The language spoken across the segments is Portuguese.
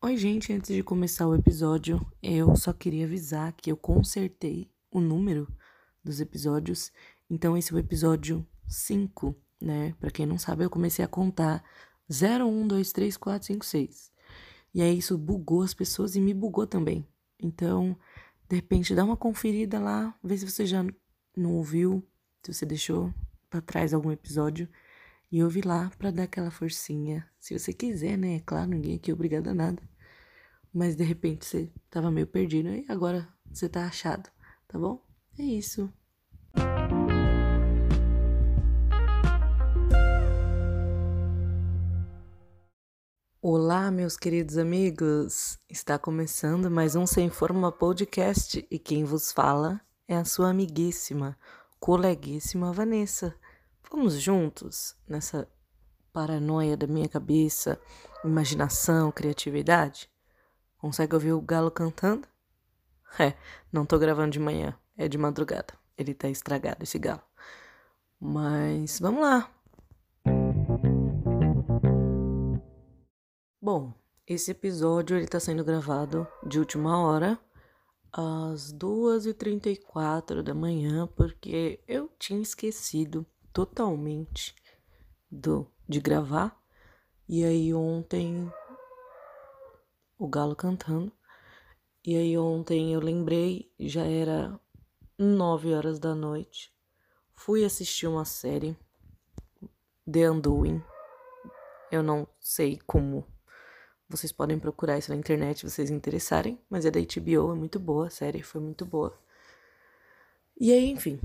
Oi, gente, antes de começar o episódio, eu só queria avisar que eu consertei o número dos episódios. Então, esse é o episódio 5, né? Pra quem não sabe, eu comecei a contar 0, 1, 2, 3, 4, 5, 6. E aí isso bugou as pessoas e me bugou também. Então, de repente, dá uma conferida lá, vê se você já não ouviu, se você deixou para trás algum episódio. E ouve lá para dar aquela forcinha. Se você quiser, né? É claro, ninguém aqui é obrigado a nada. Mas de repente você tava meio perdido e agora você tá achado, tá bom? É isso. Olá, meus queridos amigos! Está começando mais um Sem Forma Podcast e quem vos fala é a sua amiguíssima, coleguíssima Vanessa. Vamos juntos nessa paranoia da minha cabeça, imaginação, criatividade? Consegue ouvir o galo cantando? É, não tô gravando de manhã, é de madrugada. Ele tá estragado, esse galo. Mas vamos lá. Bom, esse episódio ele tá sendo gravado de última hora, às 2h34 da manhã, porque eu tinha esquecido totalmente do de gravar. E aí ontem o galo cantando. E aí ontem eu lembrei, já era nove horas da noite. Fui assistir uma série, The Undoing. Eu não sei como. Vocês podem procurar isso na internet se vocês interessarem, mas é da HBO, é muito boa, a série foi muito boa. E aí, enfim,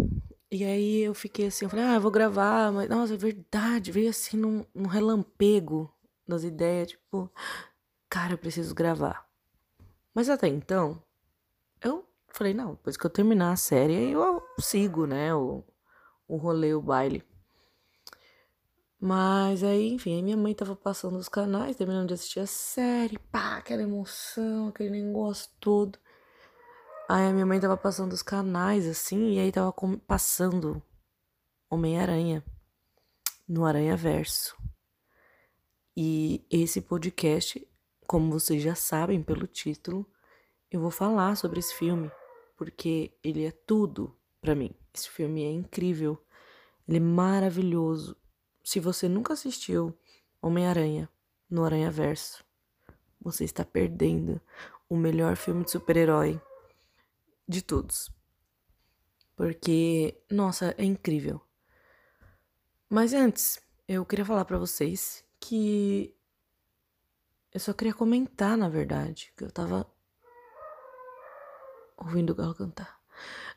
e aí eu fiquei assim, eu falei, ah, vou gravar, mas nossa, é verdade, veio assim num, num relampego das ideias, tipo, cara, eu preciso gravar. Mas até então, eu falei, não, depois que eu terminar a série, eu sigo, né, o, o rolê, o baile. Mas aí, enfim, aí minha mãe tava passando os canais, terminando de assistir a série, pá, aquela emoção, aquele negócio todo. Aí a minha mãe tava passando os canais assim, e aí tava passando Homem-Aranha no Aranha Verso. E esse podcast, como vocês já sabem pelo título, eu vou falar sobre esse filme, porque ele é tudo para mim. Esse filme é incrível, ele é maravilhoso. Se você nunca assistiu Homem-Aranha no Aranha Verso, você está perdendo o melhor filme de super-herói de todos. Porque, nossa, é incrível. Mas antes, eu queria falar para vocês que eu só queria comentar, na verdade, que eu tava ouvindo o galo cantar.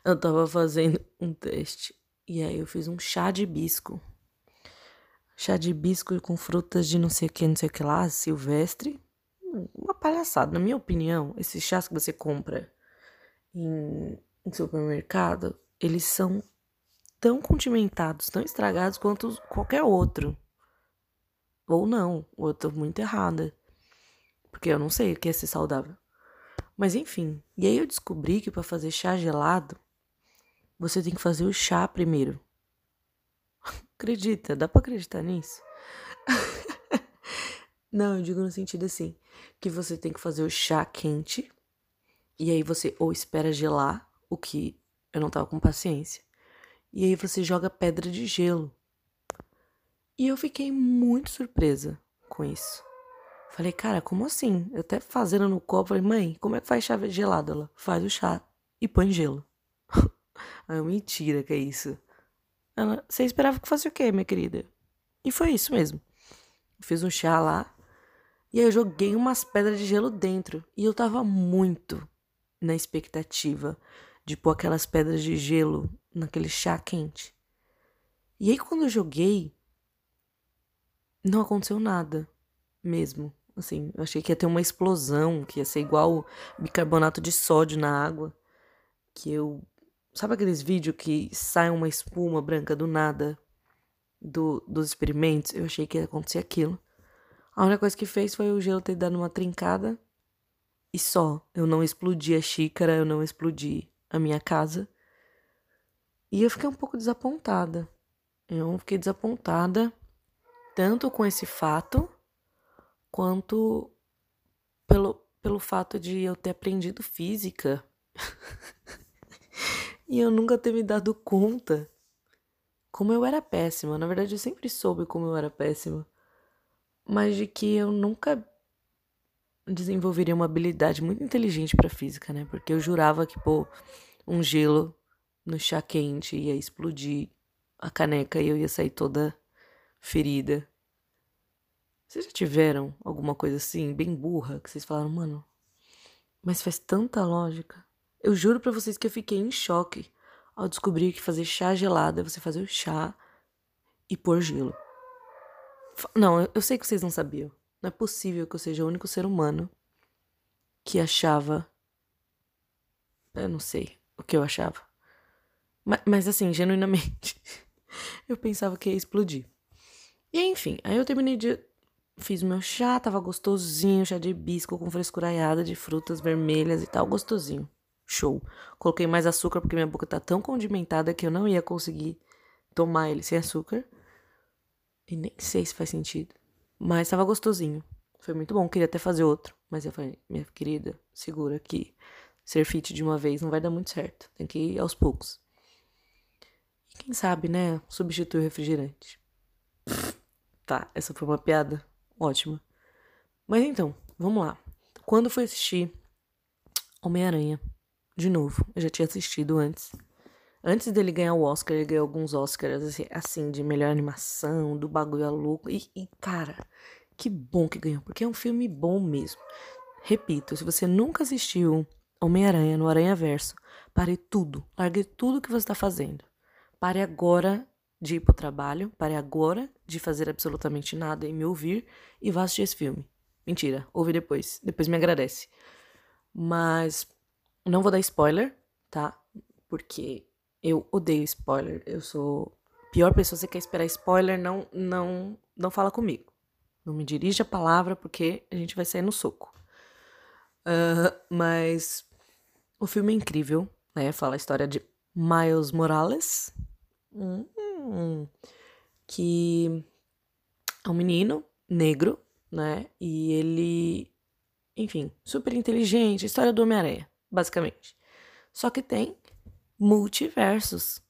Eu tava fazendo um teste e aí eu fiz um chá de hibisco. Chá de hibisco com frutas de não sei o que, não sei o que lá, silvestre. Uma palhaçada, na minha opinião, esses chás que você compra em, em supermercado, eles são tão condimentados, tão estragados quanto qualquer outro. Ou não, ou eu tô muito errada. Porque eu não sei o que é ser saudável. Mas enfim, e aí eu descobri que para fazer chá gelado, você tem que fazer o chá primeiro. Acredita? Dá pra acreditar nisso? não, eu digo no sentido assim, que você tem que fazer o chá quente e aí você ou espera gelar, o que eu não tava com paciência. E aí você joga pedra de gelo. E eu fiquei muito surpresa com isso. Falei, cara, como assim? Eu até fazendo no copo, falei, mãe, como é que faz chá gelado? Ela faz o chá e põe gelo. Aí mentira que é isso. Ela, você esperava que fosse o quê, minha querida? E foi isso mesmo. Fiz um chá lá. E aí eu joguei umas pedras de gelo dentro. E eu tava muito, na expectativa de pôr aquelas pedras de gelo naquele chá quente. E aí quando eu joguei, não aconteceu nada mesmo. Assim, eu achei que ia ter uma explosão, que ia ser igual bicarbonato de sódio na água. Que eu. Sabe aqueles vídeos que sai uma espuma branca do nada do, dos experimentos? Eu achei que ia acontecer aquilo. A única coisa que fez foi o gelo ter dado uma trincada e só. Eu não explodi a xícara, eu não explodi a minha casa. E eu fiquei um pouco desapontada. Eu fiquei desapontada tanto com esse fato quanto pelo, pelo fato de eu ter aprendido física e eu nunca ter me dado conta como eu era péssima. Na verdade, eu sempre soube como eu era péssima, mas de que eu nunca desenvolveria uma habilidade muito inteligente para física, né? Porque eu jurava que pô, um gelo no chá quente ia explodir a caneca e eu ia sair toda ferida. Vocês já tiveram alguma coisa assim, bem burra, que vocês falaram, mano, mas faz tanta lógica. Eu juro para vocês que eu fiquei em choque ao descobrir que fazer chá gelado é você fazer o chá e pôr gelo. Não, eu sei que vocês não sabiam. Não é possível que eu seja o único ser humano que achava. Eu não sei o que eu achava. Mas, mas assim, genuinamente, eu pensava que ia explodir. E enfim, aí eu terminei de Fiz meu chá, tava gostosinho, chá de hibisco com frescuraiada de frutas vermelhas e tal, gostosinho. Show. Coloquei mais açúcar porque minha boca tá tão condimentada que eu não ia conseguir tomar ele sem açúcar. E nem sei se faz sentido. Mas tava gostosinho. Foi muito bom, queria até fazer outro. Mas eu falei, minha querida, segura que ser fit de uma vez não vai dar muito certo. Tem que ir aos poucos. E quem sabe, né? Substitui o refrigerante. Tá, essa foi uma piada ótima. Mas então, vamos lá. Quando fui assistir Homem-Aranha, de novo, eu já tinha assistido antes. Antes dele ganhar o Oscar, ele ganhou alguns Oscars, assim, assim de melhor animação, do bagulho a louco. E, e, cara, que bom que ganhou, porque é um filme bom mesmo. Repito, se você nunca assistiu Homem-Aranha no Aranha Verso, pare tudo, largue tudo que você está fazendo. Pare agora de ir pro trabalho, pare agora de fazer absolutamente nada e me ouvir e vá assistir esse filme. Mentira, ouve depois. Depois me agradece. Mas não vou dar spoiler, tá? Porque eu odeio spoiler. Eu sou pior pessoa. Você quer esperar spoiler? Não, não, não fala comigo. Não me dirija a palavra porque a gente vai sair no soco. Uh, mas o filme é incrível, né? Fala a história de Miles Morales. Hum, que é um menino negro, né? E ele, enfim, super inteligente, história do Homem-Aranha, basicamente. Só que tem multiversos.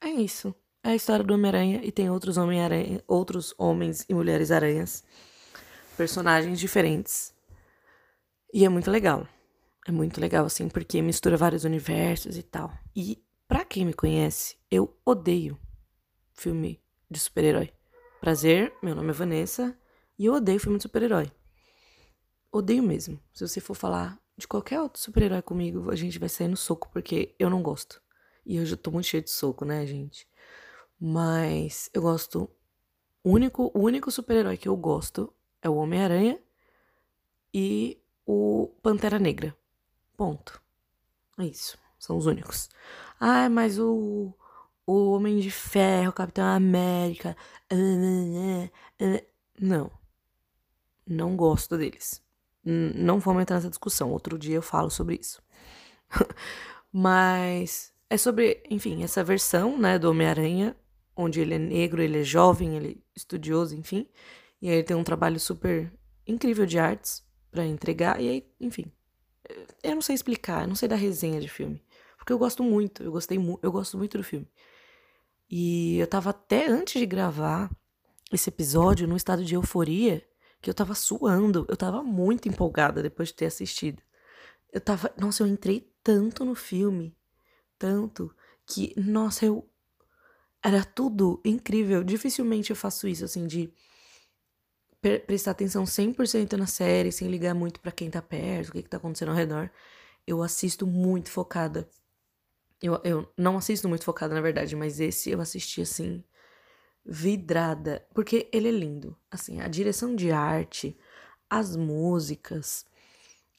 É isso. É a história do Homem-Aranha e tem outros Homem-Aranha, outros homens e mulheres aranhas, personagens diferentes. E é muito legal. É muito legal assim, porque mistura vários universos e tal. E para quem me conhece, eu odeio filme de super-herói. Prazer, meu nome é Vanessa e eu odeio filme de super-herói. Odeio mesmo. Se você for falar de qualquer outro super-herói comigo, a gente vai sair no soco, porque eu não gosto. E eu já tô muito cheio de soco, né, gente? Mas eu gosto. O único, o único super-herói que eu gosto é o Homem-Aranha e o Pantera Negra. Ponto. É isso. São os únicos. Ah, mas o o Homem de Ferro, Capitão América. Não. Não gosto deles. Não vamos entrar nessa discussão. Outro dia eu falo sobre isso. Mas é sobre, enfim, essa versão, né, do Homem-Aranha, onde ele é negro, ele é jovem, ele é estudioso, enfim. E aí ele tem um trabalho super incrível de artes para entregar. E aí, enfim. Eu não sei explicar, eu não sei da resenha de filme. Porque eu gosto muito, eu gostei eu gosto muito do filme. E eu tava até antes de gravar esse episódio num estado de euforia, que eu tava suando, eu tava muito empolgada depois de ter assistido. Eu tava, nossa, eu entrei tanto no filme, tanto que, nossa, eu era tudo incrível. Dificilmente eu faço isso assim de prestar atenção 100% na série, sem ligar muito para quem tá perto, o que que tá acontecendo ao redor. Eu assisto muito focada eu, eu não assisto muito focada, na verdade, mas esse eu assisti assim, vidrada. Porque ele é lindo. Assim, a direção de arte, as músicas,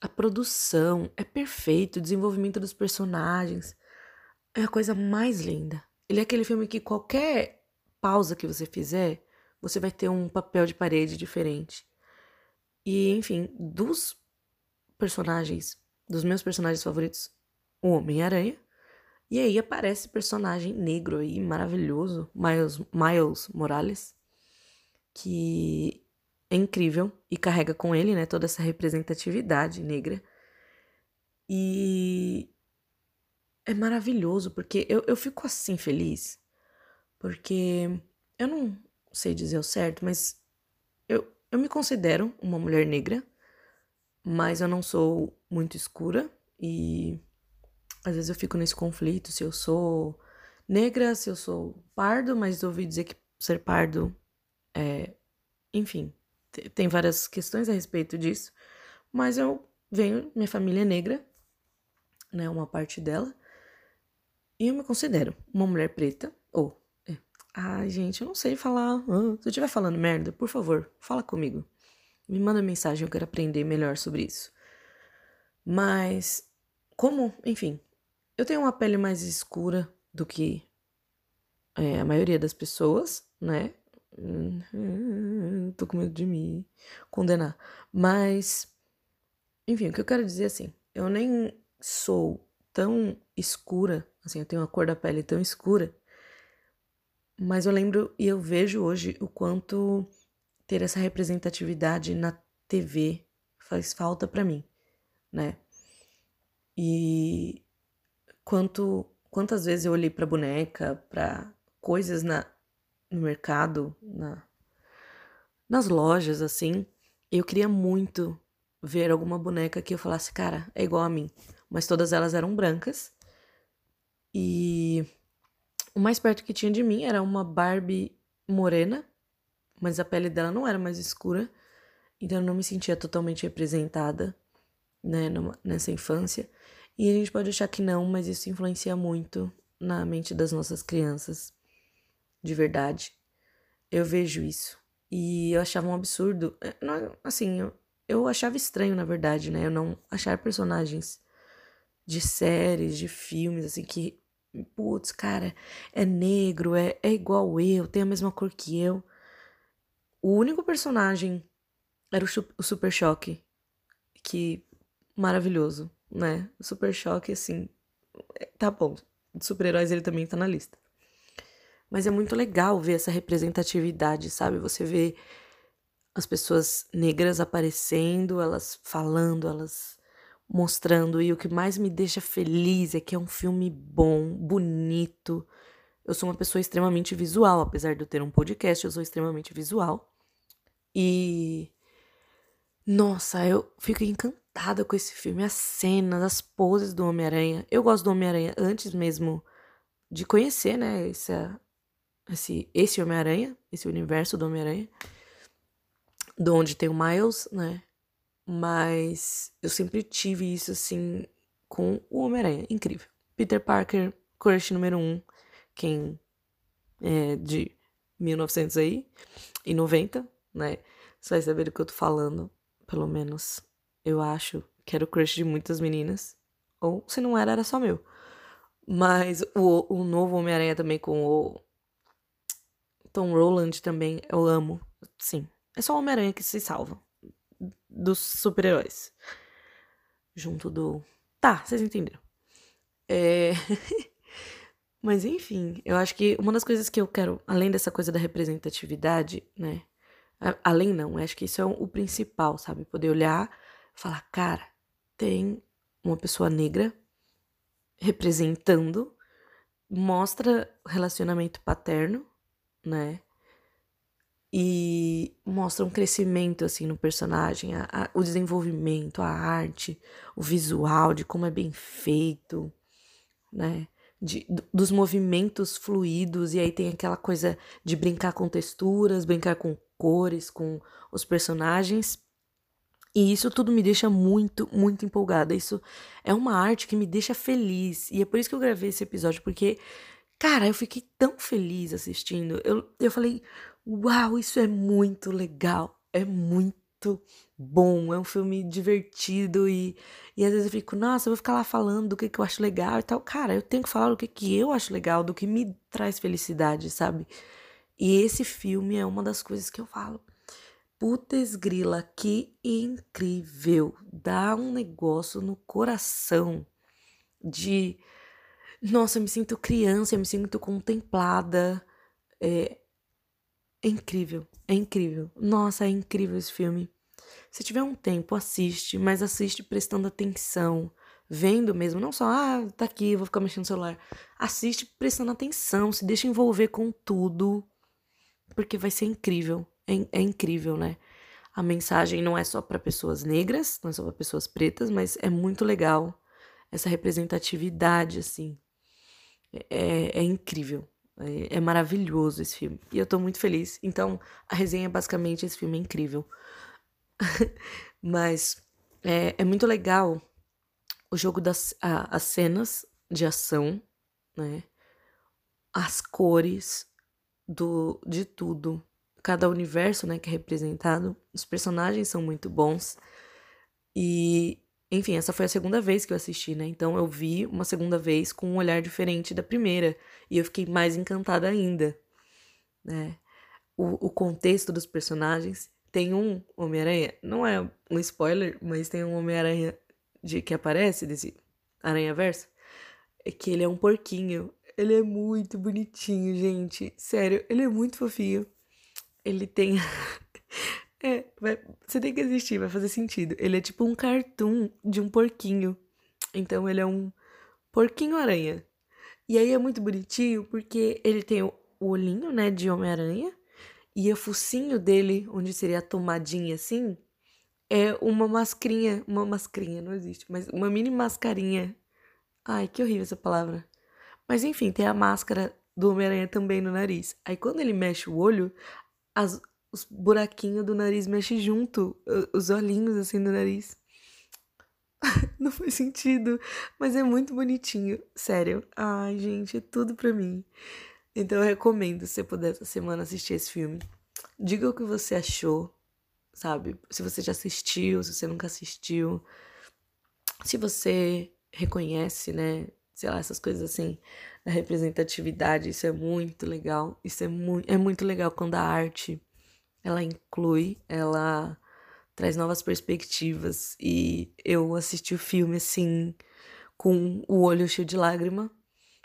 a produção é perfeito, o desenvolvimento dos personagens é a coisa mais linda. Ele é aquele filme que qualquer pausa que você fizer, você vai ter um papel de parede diferente. E, enfim, dos personagens, dos meus personagens favoritos, o Homem-Aranha, e aí aparece personagem negro aí, maravilhoso, Miles, Miles Morales, que é incrível e carrega com ele, né, toda essa representatividade negra. E é maravilhoso, porque eu, eu fico assim feliz, porque eu não sei dizer o certo, mas eu, eu me considero uma mulher negra, mas eu não sou muito escura e às vezes eu fico nesse conflito se eu sou negra, se eu sou pardo, mas ouvi dizer que ser pardo é. Enfim, tem várias questões a respeito disso, mas eu venho, minha família é negra, né, uma parte dela, e eu me considero uma mulher preta, ou. É. Ai, gente, eu não sei falar. Se eu estiver falando merda, por favor, fala comigo. Me manda mensagem, eu quero aprender melhor sobre isso. Mas, como, enfim, eu tenho uma pele mais escura do que é, a maioria das pessoas, né? Tô com medo de me condenar. Mas, enfim, o que eu quero dizer é assim, eu nem sou tão escura, assim, eu tenho uma cor da pele tão escura, mas eu lembro e eu vejo hoje o quanto ter essa representatividade na TV faz falta para mim, né? E quanto quantas vezes eu olhei para boneca, para coisas na no mercado, na nas lojas assim, eu queria muito ver alguma boneca que eu falasse, cara, é igual a mim, mas todas elas eram brancas. E o mais perto que tinha de mim era uma Barbie morena, mas a pele dela não era mais escura, então eu não me sentia totalmente representada, né, numa, nessa infância. E a gente pode achar que não, mas isso influencia muito na mente das nossas crianças. De verdade. Eu vejo isso. E eu achava um absurdo. É, assim, eu, eu achava estranho, na verdade, né? Eu não achar personagens de séries, de filmes, assim, que. Putz, cara, é negro, é, é igual eu, tem a mesma cor que eu. O único personagem era o, o Super Choque. Que. Maravilhoso né? Super Choque, assim. É, tá bom. De super-heróis ele também tá na lista. Mas é muito legal ver essa representatividade, sabe? Você vê as pessoas negras aparecendo, elas falando, elas mostrando. E o que mais me deixa feliz é que é um filme bom, bonito. Eu sou uma pessoa extremamente visual, apesar de eu ter um podcast, eu sou extremamente visual. E. Nossa, eu fico encantada encantada com esse filme, as cenas, as poses do Homem-Aranha. Eu gosto do Homem-Aranha antes mesmo de conhecer, né, esse, esse, Homem-Aranha, esse universo do Homem-Aranha, de onde tem o Miles, né, mas eu sempre tive isso, assim, com o Homem-Aranha, incrível. Peter Parker, crush número um, quem é de 1900 aí, e 90, né, você vai saber do que eu tô falando, pelo menos eu acho que era o crush de muitas meninas. Ou se não era, era só meu. Mas o, o novo Homem-Aranha também com o Tom Roland também eu amo. Sim. É só o Homem-Aranha que se salva. Dos super-heróis. Junto do. Tá, vocês entenderam. É. Mas enfim, eu acho que uma das coisas que eu quero, além dessa coisa da representatividade, né? Além não, acho que isso é o principal, sabe? Poder olhar falar, cara, tem uma pessoa negra representando, mostra relacionamento paterno, né? E mostra um crescimento, assim, no personagem, a, a, o desenvolvimento, a arte, o visual, de como é bem feito, né? De, dos movimentos fluidos, e aí tem aquela coisa de brincar com texturas, brincar com cores, com os personagens. E isso tudo me deixa muito, muito empolgada. Isso é uma arte que me deixa feliz. E é por isso que eu gravei esse episódio, porque, cara, eu fiquei tão feliz assistindo. Eu, eu falei, uau, isso é muito legal. É muito bom. É um filme divertido. E, e às vezes eu fico, nossa, eu vou ficar lá falando do que, que eu acho legal e tal. Cara, eu tenho que falar do que, que eu acho legal, do que me traz felicidade, sabe? E esse filme é uma das coisas que eu falo Putz grila, que incrível! Dá um negócio no coração de. Nossa, eu me sinto criança, eu me sinto contemplada. É, é incrível, é incrível. Nossa, é incrível esse filme. Se tiver um tempo, assiste, mas assiste prestando atenção, vendo mesmo, não só, ah, tá aqui, vou ficar mexendo no celular. Assiste prestando atenção, se deixa envolver com tudo, porque vai ser incrível. É, é incrível, né? A mensagem não é só para pessoas negras, não é só para pessoas pretas, mas é muito legal essa representatividade, assim. É, é incrível. É, é, maravilhoso esse filme. E eu tô muito feliz. Então, a resenha é basicamente esse filme é incrível. Mas é, é, muito legal o jogo das a, as cenas de ação, né? As cores do de tudo. Cada universo, né, que é representado. Os personagens são muito bons. E enfim, essa foi a segunda vez que eu assisti, né? Então eu vi uma segunda vez com um olhar diferente da primeira. E eu fiquei mais encantada ainda, né? O, o contexto dos personagens. Tem um Homem-Aranha, não é um spoiler, mas tem um Homem-Aranha de que aparece desse Aranha-Verso. É que ele é um porquinho. Ele é muito bonitinho, gente. Sério, ele é muito fofinho. Ele tem. É, vai, você tem que assistir, vai fazer sentido. Ele é tipo um cartoon de um porquinho. Então ele é um porquinho-aranha. E aí é muito bonitinho porque ele tem o olhinho, né, de Homem-Aranha. E o focinho dele, onde seria a tomadinha assim, é uma mascrinha. Uma mascrinha, não existe, mas uma mini mascarinha. Ai, que horrível essa palavra. Mas enfim, tem a máscara do Homem-Aranha também no nariz. Aí quando ele mexe o olho, as, os buraquinhos do nariz mexem junto, os olhinhos assim do nariz. Não faz sentido, mas é muito bonitinho, sério. Ai, gente, é tudo pra mim. Então eu recomendo, se você puder essa semana assistir esse filme. Diga o que você achou, sabe? Se você já assistiu, se você nunca assistiu. Se você reconhece, né? Sei lá, essas coisas assim, da representatividade, isso é muito legal. Isso é, mu é muito legal quando a arte ela inclui, ela traz novas perspectivas. E eu assisti o filme assim, com o olho cheio de lágrima,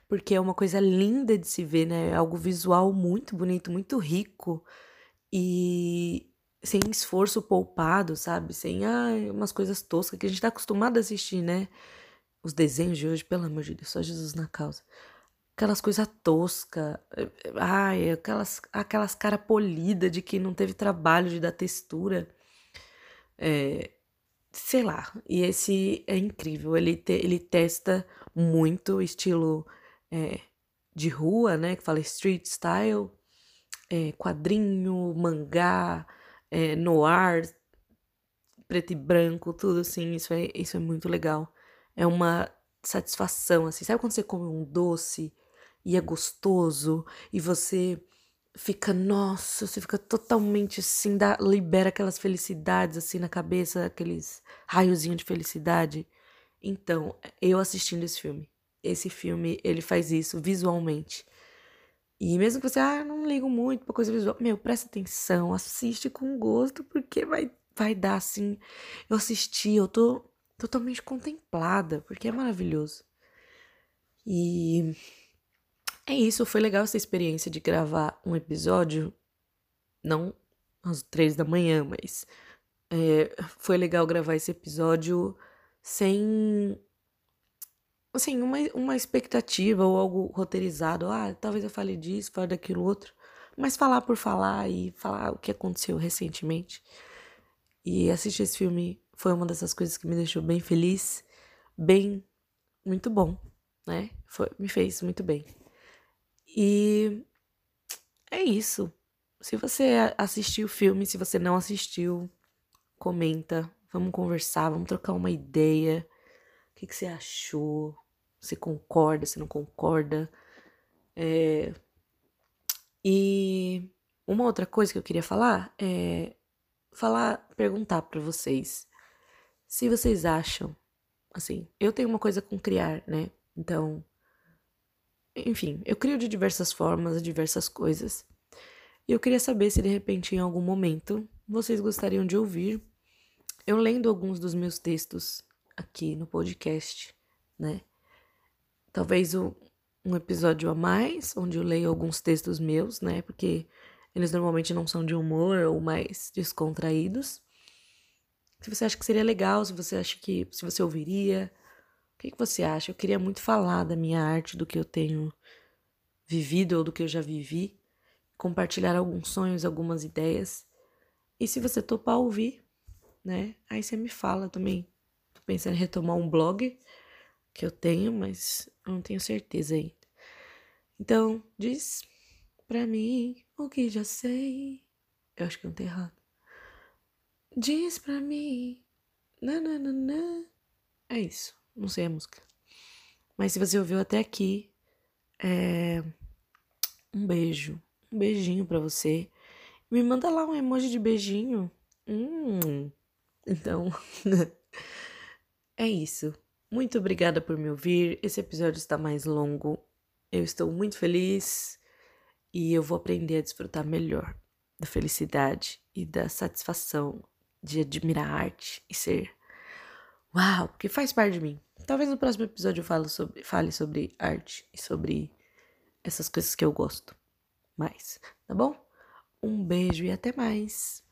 porque é uma coisa linda de se ver, né? É algo visual muito bonito, muito rico e sem esforço poupado, sabe? Sem ah, umas coisas toscas que a gente tá acostumado a assistir, né? Os desenhos de hoje, pelo amor de Deus, só Jesus na causa aquelas coisas toscas, ai, aquelas, aquelas cara polida de que não teve trabalho de dar textura. É, sei lá, e esse é incrível, ele, te, ele testa muito estilo é, de rua, né, que fala street style, é, quadrinho, mangá, é, noir, preto e branco, tudo assim, isso é, isso é muito legal. É uma satisfação, assim, sabe quando você come um doce e é gostoso e você fica, nossa, você fica totalmente assim, dá, libera aquelas felicidades assim na cabeça, aqueles raiozinhos de felicidade. Então, eu assistindo esse filme, esse filme, ele faz isso visualmente. E mesmo que você, ah, não ligo muito pra coisa visual, meu, presta atenção, assiste com gosto, porque vai, vai dar assim. Eu assisti, eu tô totalmente contemplada, porque é maravilhoso. E é isso, foi legal essa experiência de gravar um episódio, não às três da manhã, mas é, foi legal gravar esse episódio sem assim, uma, uma expectativa ou algo roteirizado. Ah, talvez eu fale disso, fale daquilo outro. Mas falar por falar e falar o que aconteceu recentemente. E assistir esse filme foi uma dessas coisas que me deixou bem feliz, bem, muito bom, né? Foi, me fez muito bem. E é isso. Se você assistiu o filme, se você não assistiu, comenta. Vamos conversar, vamos trocar uma ideia. O que, que você achou? Você concorda, você não concorda? É... E uma outra coisa que eu queria falar é falar, perguntar para vocês se vocês acham, assim, eu tenho uma coisa com criar, né? Então, enfim, eu crio de diversas formas, diversas coisas. E eu queria saber se de repente em algum momento vocês gostariam de ouvir eu lendo alguns dos meus textos aqui no podcast, né? Talvez um, um episódio a mais, onde eu leio alguns textos meus, né? Porque Eles normalmente não são de humor ou mais descontraídos. Se você acha que seria legal, se você acha que se você ouviria, que, que você acha? Eu queria muito falar da minha arte, do que eu tenho vivido ou do que eu já vivi, compartilhar alguns sonhos, algumas ideias. E se você topar ouvir, né? Aí você me fala também. Tô pensando em retomar um blog que eu tenho, mas eu não tenho certeza ainda. Então, diz pra mim o que já sei. Eu acho que eu não tô errado. Diz pra mim. Nananana. É isso. Não sei a música. Mas se você ouviu até aqui, é... um beijo. Um beijinho para você. Me manda lá um emoji de beijinho. Hum. Então, é isso. Muito obrigada por me ouvir. Esse episódio está mais longo. Eu estou muito feliz e eu vou aprender a desfrutar melhor da felicidade e da satisfação de admirar a arte e ser uau, porque faz parte de mim. Talvez no próximo episódio eu fale sobre, fale sobre arte e sobre essas coisas que eu gosto mais, tá bom? Um beijo e até mais.